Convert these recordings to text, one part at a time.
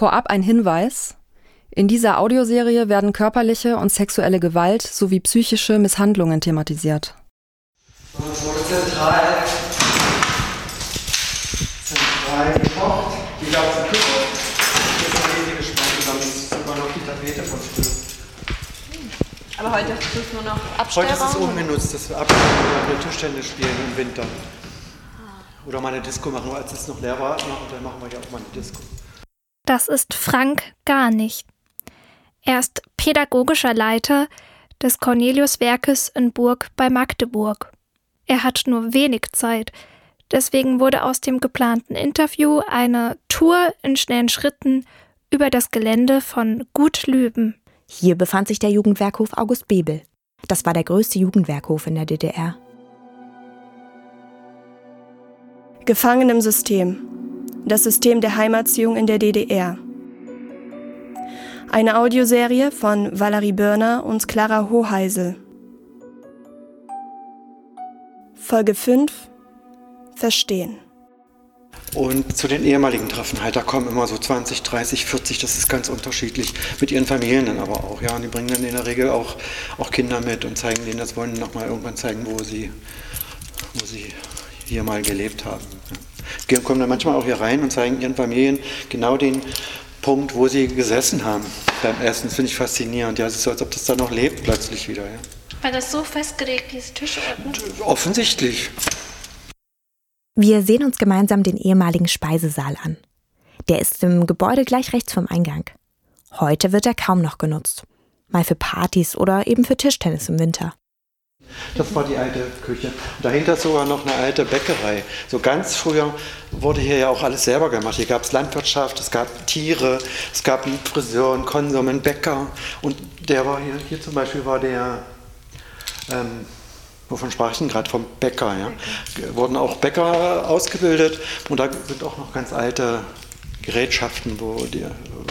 Vorab ein Hinweis. In dieser Audioserie werden körperliche und sexuelle Gewalt sowie psychische Misshandlungen thematisiert. Es wurde zentral, zentral gekocht. Die in Küche. Jetzt haben wir sie gespannt. Das ist immer noch die Tapete von früher. Aber heute ist es nur noch Heute ist es Abstellraum. unbenutzt, dass wir abstellen oder wir Tischtennis spielen im Winter. Oder mal eine Disco machen. Als es noch leer war, dann machen wir ja auch mal eine Disco. Das ist Frank gar nicht. Er ist pädagogischer Leiter des Cornelius-Werkes in Burg bei Magdeburg. Er hat nur wenig Zeit. Deswegen wurde aus dem geplanten Interview eine Tour in schnellen Schritten über das Gelände von Gut Lüben. Hier befand sich der Jugendwerkhof August Bebel. Das war der größte Jugendwerkhof in der DDR. Gefangen im System. Das System der Heimerziehung in der DDR. Eine Audioserie von Valerie Börner und Clara Hoheisel. Folge 5 Verstehen. Und zu den ehemaligen Treffen halt, da kommen immer so 20, 30, 40, das ist ganz unterschiedlich. Mit ihren Familien dann aber auch, ja. Und die bringen dann in der Regel auch, auch Kinder mit und zeigen denen das, wollen nochmal irgendwann zeigen, wo sie, wo sie hier mal gelebt haben. Die kommen dann manchmal auch hier rein und zeigen ihren Familien genau den Punkt, wo sie gesessen haben. Beim Essen, das finde ich faszinierend. Ja, es ist so, als ob das da noch lebt plötzlich wieder. Ja. War das so festgelegt, diese Tischordnung? Offensichtlich. Wir sehen uns gemeinsam den ehemaligen Speisesaal an. Der ist im Gebäude gleich rechts vom Eingang. Heute wird er kaum noch genutzt. Mal für Partys oder eben für Tischtennis im Winter. Das war die alte Küche. Und dahinter ist sogar noch eine alte Bäckerei. So ganz früher wurde hier ja auch alles selber gemacht. Hier gab es Landwirtschaft, es gab Tiere, es gab einen Friseur, einen Konsum, einen Bäcker. Und der war hier, hier zum Beispiel war der, ähm, wovon sprach ich denn gerade? Vom Bäcker. Ja? Wurden auch Bäcker ausgebildet. Und da sind auch noch ganz alte Gerätschaften, wo die,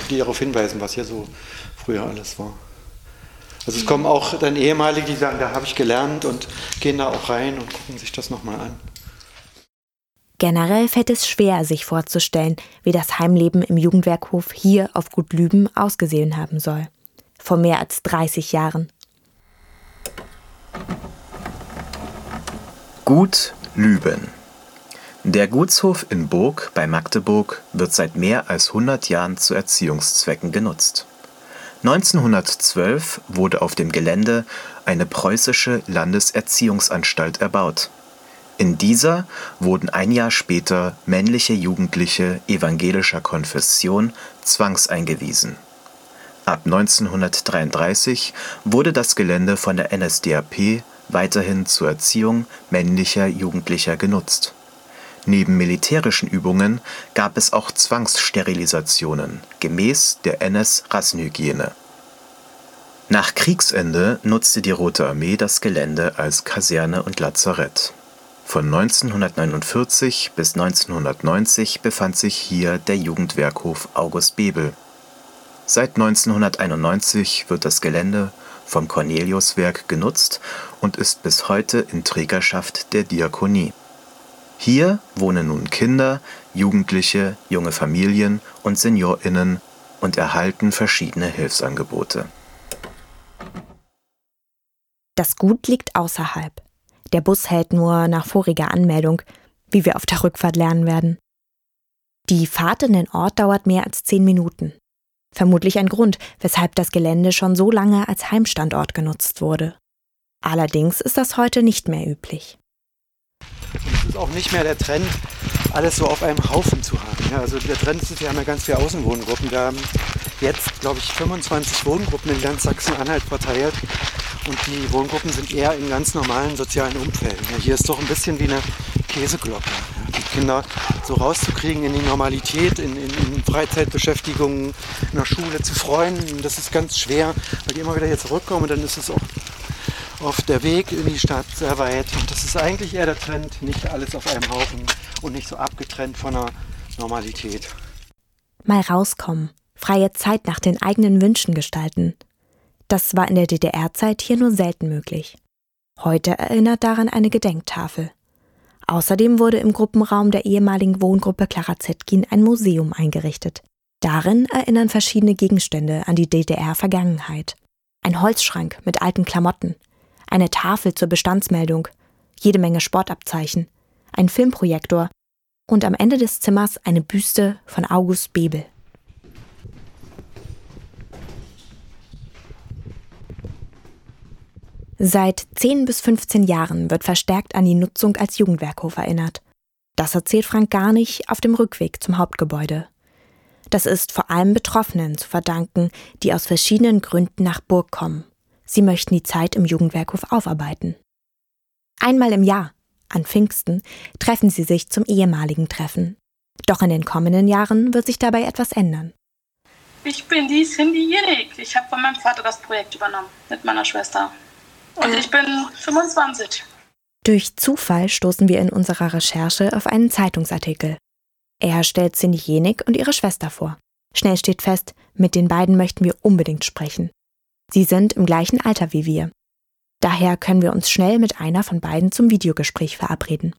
die darauf hinweisen, was hier so früher alles war. Also es kommen auch dann ehemalige, die sagen, da habe ich gelernt und gehen da auch rein und gucken sich das nochmal an. Generell fällt es schwer, sich vorzustellen, wie das Heimleben im Jugendwerkhof hier auf Gut Lüben ausgesehen haben soll. Vor mehr als 30 Jahren. Gut Lüben. Der Gutshof in Burg bei Magdeburg wird seit mehr als 100 Jahren zu Erziehungszwecken genutzt. 1912 wurde auf dem Gelände eine preußische Landeserziehungsanstalt erbaut. In dieser wurden ein Jahr später männliche Jugendliche evangelischer Konfession zwangseingewiesen. Ab 1933 wurde das Gelände von der NSDAP weiterhin zur Erziehung männlicher Jugendlicher genutzt. Neben militärischen Übungen gab es auch Zwangssterilisationen gemäß der NS-Rassenhygiene. Nach Kriegsende nutzte die Rote Armee das Gelände als Kaserne und Lazarett. Von 1949 bis 1990 befand sich hier der Jugendwerkhof August Bebel. Seit 1991 wird das Gelände vom Corneliuswerk genutzt und ist bis heute in Trägerschaft der Diakonie. Hier wohnen nun Kinder, Jugendliche, junge Familien und SeniorInnen und erhalten verschiedene Hilfsangebote. Das Gut liegt außerhalb. Der Bus hält nur nach voriger Anmeldung, wie wir auf der Rückfahrt lernen werden. Die Fahrt in den Ort dauert mehr als zehn Minuten. Vermutlich ein Grund, weshalb das Gelände schon so lange als Heimstandort genutzt wurde. Allerdings ist das heute nicht mehr üblich. Und es ist auch nicht mehr der Trend, alles so auf einem Haufen zu haben. Ja, also der Trend ist, wir haben ja ganz viele Außenwohngruppen. Wir haben jetzt, glaube ich, 25 Wohngruppen in ganz Sachsen-Anhalt verteilt. Und die Wohngruppen sind eher in ganz normalen sozialen Umfelden. Ja, hier ist doch ein bisschen wie eine Käseglocke. Die Kinder so rauszukriegen in die Normalität, in, in, in Freizeitbeschäftigungen, in der Schule zu freuen. Das ist ganz schwer, weil die immer wieder hier zurückkommen. Und dann ist es auch auf der Weg in die Stadt sehr weit. Und das ist eigentlich eher der Trend, nicht alles auf einem Haufen und nicht so abgetrennt von der Normalität. Mal rauskommen, freie Zeit nach den eigenen Wünschen gestalten. Das war in der DDR-Zeit hier nur selten möglich. Heute erinnert daran eine Gedenktafel. Außerdem wurde im Gruppenraum der ehemaligen Wohngruppe Clara Zetkin ein Museum eingerichtet. Darin erinnern verschiedene Gegenstände an die DDR-Vergangenheit. Ein Holzschrank mit alten Klamotten, eine Tafel zur Bestandsmeldung, jede Menge Sportabzeichen, ein Filmprojektor und am Ende des Zimmers eine Büste von August Bebel. Seit 10 bis 15 Jahren wird verstärkt an die Nutzung als Jugendwerkhof erinnert. Das erzählt Frank Garnig auf dem Rückweg zum Hauptgebäude. Das ist vor allem Betroffenen zu verdanken, die aus verschiedenen Gründen nach Burg kommen. Sie möchten die Zeit im Jugendwerkhof aufarbeiten. Einmal im Jahr, an Pfingsten, treffen sie sich zum ehemaligen Treffen. Doch in den kommenden Jahren wird sich dabei etwas ändern. Ich bin die Cindy Jenig. Ich habe von meinem Vater das Projekt übernommen, mit meiner Schwester. Und ich bin 25. Durch Zufall stoßen wir in unserer Recherche auf einen Zeitungsartikel. Er stellt Cindy Jenig und ihre Schwester vor. Schnell steht fest, mit den beiden möchten wir unbedingt sprechen. Sie sind im gleichen Alter wie wir. Daher können wir uns schnell mit einer von beiden zum Videogespräch verabreden.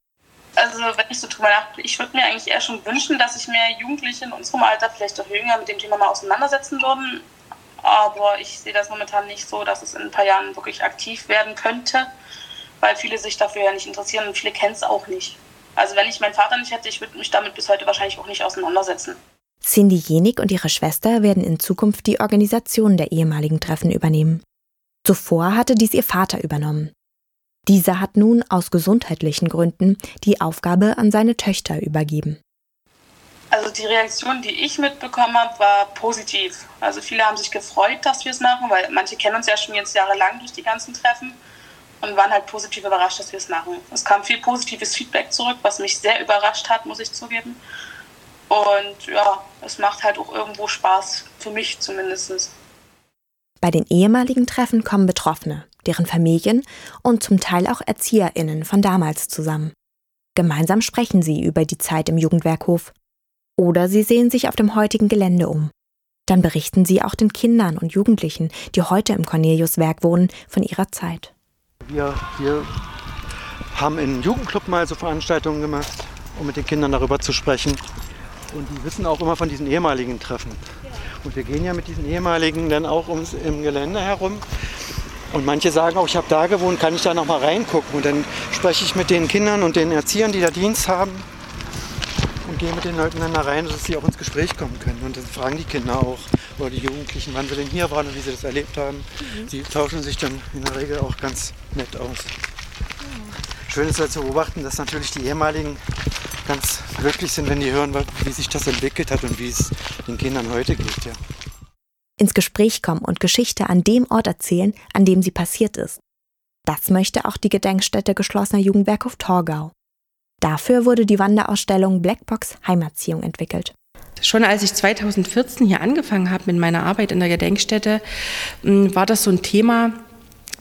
Also, wenn ich so drüber nachdenke, ich würde mir eigentlich eher schon wünschen, dass sich mehr Jugendliche in unserem Alter, vielleicht auch jünger, mit dem Thema mal auseinandersetzen würden aber ich sehe das momentan nicht so, dass es in ein paar Jahren wirklich aktiv werden könnte, weil viele sich dafür ja nicht interessieren und viele kennen es auch nicht. Also wenn ich meinen Vater nicht hätte, ich würde mich damit bis heute wahrscheinlich auch nicht auseinandersetzen. Cindy Jenig und ihre Schwester werden in Zukunft die Organisation der ehemaligen Treffen übernehmen. Zuvor hatte dies ihr Vater übernommen. Dieser hat nun aus gesundheitlichen Gründen die Aufgabe an seine Töchter übergeben. Also die Reaktion, die ich mitbekommen habe, war positiv. Also viele haben sich gefreut, dass wir es machen, weil manche kennen uns ja schon jetzt jahrelang durch die ganzen Treffen und waren halt positiv überrascht, dass wir es machen. Es kam viel positives Feedback zurück, was mich sehr überrascht hat, muss ich zugeben. Und ja, es macht halt auch irgendwo Spaß, für mich zumindest. Bei den ehemaligen Treffen kommen Betroffene, deren Familien und zum Teil auch ErzieherInnen von damals zusammen. Gemeinsam sprechen sie über die Zeit im Jugendwerkhof oder sie sehen sich auf dem heutigen Gelände um. Dann berichten sie auch den Kindern und Jugendlichen, die heute im Corneliuswerk wohnen, von ihrer Zeit. Wir, wir haben im Jugendclub mal so Veranstaltungen gemacht, um mit den Kindern darüber zu sprechen. Und die wissen auch immer von diesen ehemaligen Treffen. Und wir gehen ja mit diesen ehemaligen dann auch ums, im Gelände herum. Und manche sagen auch, ich habe da gewohnt, kann ich da noch mal reingucken? Und dann spreche ich mit den Kindern und den Erziehern, die da Dienst haben und gehe mit den Leuten dann da rein, dass sie auch ins Gespräch kommen können. Und dann fragen die Kinder auch oder die Jugendlichen, wann sie denn hier waren und wie sie das erlebt haben. Mhm. Sie tauschen sich dann in der Regel auch ganz nett aus. Mhm. Schön ist halt zu beobachten, dass natürlich die ehemaligen ganz glücklich sind, wenn die hören, wie sich das entwickelt hat und wie es den Kindern heute geht. Ja. Ins Gespräch kommen und Geschichte an dem Ort erzählen, an dem sie passiert ist. Das möchte auch die Gedenkstätte geschlossener Jugendwerkhof Torgau. Dafür wurde die Wanderausstellung Blackbox Heimatziehung entwickelt. Schon als ich 2014 hier angefangen habe mit meiner Arbeit in der Gedenkstätte, hm, war das so ein Thema,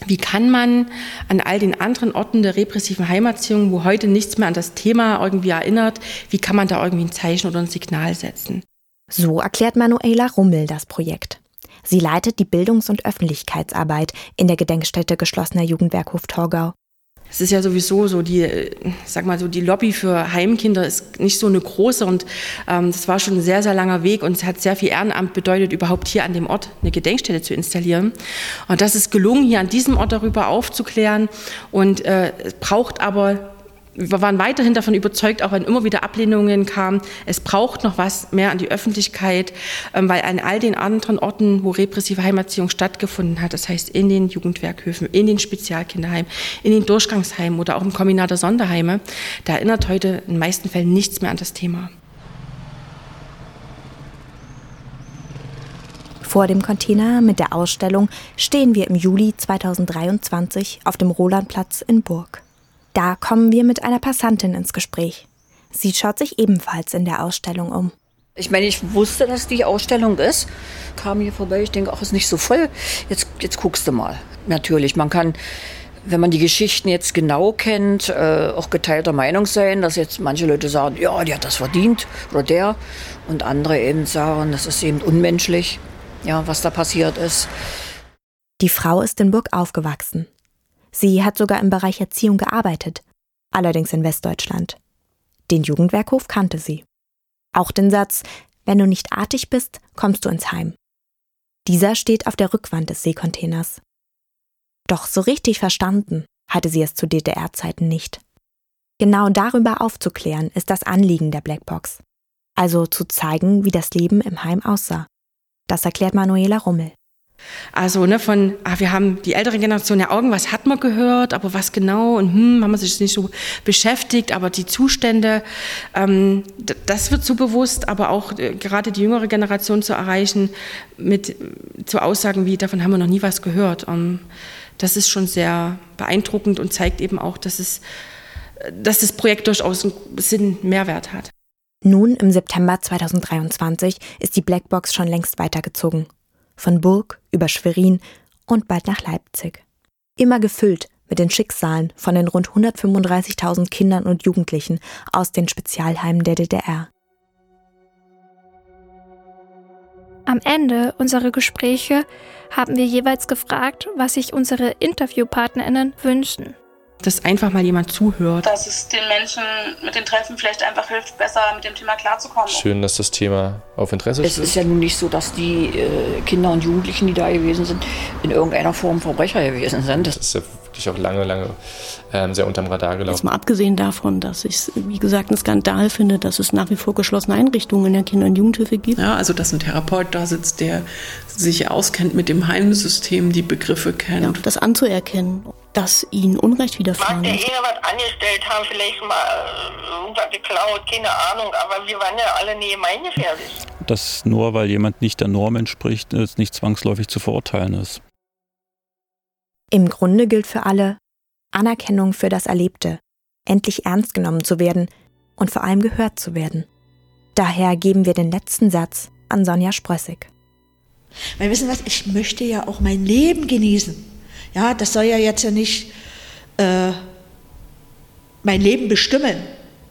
wie kann man an all den anderen Orten der repressiven Heimatziehung, wo heute nichts mehr an das Thema irgendwie erinnert, wie kann man da irgendwie ein Zeichen oder ein Signal setzen? So erklärt Manuela Rummel das Projekt. Sie leitet die Bildungs- und Öffentlichkeitsarbeit in der Gedenkstätte geschlossener Jugendwerkhof Torgau es ist ja sowieso so die, sag mal so, die Lobby für Heimkinder ist nicht so eine große und ähm, das war schon ein sehr, sehr langer Weg und es hat sehr viel Ehrenamt bedeutet, überhaupt hier an dem Ort eine Gedenkstätte zu installieren. Und das ist gelungen, hier an diesem Ort darüber aufzuklären und äh, braucht aber wir waren weiterhin davon überzeugt, auch wenn immer wieder Ablehnungen kamen, es braucht noch was mehr an die Öffentlichkeit, ähm, weil an all den anderen Orten, wo repressive Heimerziehung stattgefunden hat, das heißt in den Jugendwerkhöfen, in den Spezialkinderheimen, in den Durchgangsheimen oder auch im Kombinat der Sonderheime, da erinnert heute in den meisten Fällen nichts mehr an das Thema. Vor dem Container mit der Ausstellung stehen wir im Juli 2023 auf dem Rolandplatz in Burg. Da kommen wir mit einer Passantin ins Gespräch. Sie schaut sich ebenfalls in der Ausstellung um. Ich meine, ich wusste, dass die Ausstellung ist. Kam hier vorbei, ich denke, ach, ist nicht so voll. Jetzt, jetzt guckst du mal. Natürlich, man kann, wenn man die Geschichten jetzt genau kennt, äh, auch geteilter Meinung sein, dass jetzt manche Leute sagen, ja, die hat das verdient oder der. Und andere eben sagen, das ist eben unmenschlich, ja, was da passiert ist. Die Frau ist in Burg aufgewachsen. Sie hat sogar im Bereich Erziehung gearbeitet, allerdings in Westdeutschland. Den Jugendwerkhof kannte sie. Auch den Satz, Wenn du nicht artig bist, kommst du ins Heim. Dieser steht auf der Rückwand des Seekontainers. Doch so richtig verstanden hatte sie es zu DDR-Zeiten nicht. Genau darüber aufzuklären ist das Anliegen der Blackbox. Also zu zeigen, wie das Leben im Heim aussah. Das erklärt Manuela Rummel. Also ne, von, ah, wir haben die ältere Generation ja irgendwas hat man gehört, aber was genau und hm, haben wir sich nicht so beschäftigt, aber die Zustände, ähm, das wird so bewusst, aber auch äh, gerade die jüngere Generation zu erreichen mit zu Aussagen wie, davon haben wir noch nie was gehört. Ähm, das ist schon sehr beeindruckend und zeigt eben auch, dass, es, dass das Projekt durchaus einen Sinn, Mehrwert hat. Nun, im September 2023, ist die Blackbox schon längst weitergezogen von Burg über Schwerin und bald nach Leipzig. Immer gefüllt mit den Schicksalen von den rund 135.000 Kindern und Jugendlichen aus den Spezialheimen der DDR. Am Ende unserer Gespräche haben wir jeweils gefragt, was sich unsere Interviewpartnerinnen wünschen dass einfach mal jemand zuhört. Dass es den Menschen mit den Treffen vielleicht einfach hilft, besser mit dem Thema klarzukommen. Schön, dass das Thema auf Interesse stößt. Es ist ja nun nicht so, dass die äh, Kinder und Jugendlichen, die da gewesen sind, in irgendeiner Form Verbrecher gewesen sind. Das ist ja wirklich auch lange, lange ähm, sehr unterm Radar gelaufen. Jetzt mal abgesehen davon, dass ich es, wie gesagt, ein Skandal finde, dass es nach wie vor geschlossene Einrichtungen in der Kinder- und Jugendhilfe gibt. Ja, also dass ein Therapeut da sitzt, der sich auskennt mit dem Heimsystem, die Begriffe kennt. Ja, das anzuerkennen dass ihnen Unrecht widerfahren ist. Mag der irgendwas angestellt haben, vielleicht mal äh, irgendwas geklaut, keine Ahnung, aber wir waren ja alle nie gemeingefährlich. Dass nur weil jemand nicht der Norm entspricht, es nicht zwangsläufig zu verurteilen ist. Im Grunde gilt für alle Anerkennung für das Erlebte, endlich ernst genommen zu werden und vor allem gehört zu werden. Daher geben wir den letzten Satz an Sonja Sprössig. Weil wissen was, ich möchte ja auch mein Leben genießen. Ja, das soll ja jetzt ja nicht äh, mein Leben bestimmen.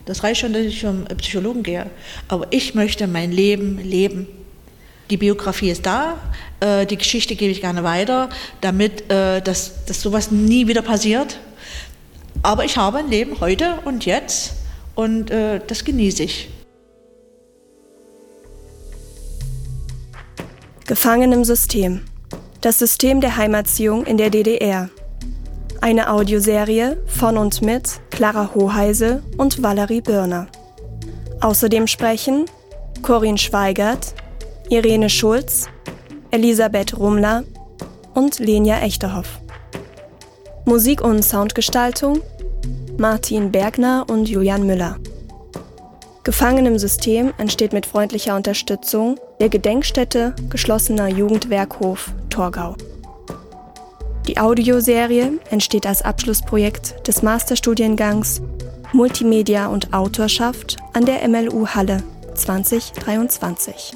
Das reicht schon, dass ich zum Psychologen gehe. Aber ich möchte mein Leben leben. Die Biografie ist da, äh, die Geschichte gebe ich gerne weiter, damit äh, dass, dass sowas nie wieder passiert. Aber ich habe ein Leben heute und jetzt und äh, das genieße ich. Gefangen im System. Das System der Heimerziehung in der DDR. Eine Audioserie von und mit Clara Hoheise und Valerie Birner. Außerdem sprechen Corinne Schweigert, Irene Schulz, Elisabeth Rumler und Lenia Echterhoff. Musik und Soundgestaltung Martin Bergner und Julian Müller. Gefangen im System entsteht mit freundlicher Unterstützung der Gedenkstätte Geschlossener Jugendwerkhof Torgau. Die Audioserie entsteht als Abschlussprojekt des Masterstudiengangs Multimedia und Autorschaft an der MLU Halle 2023.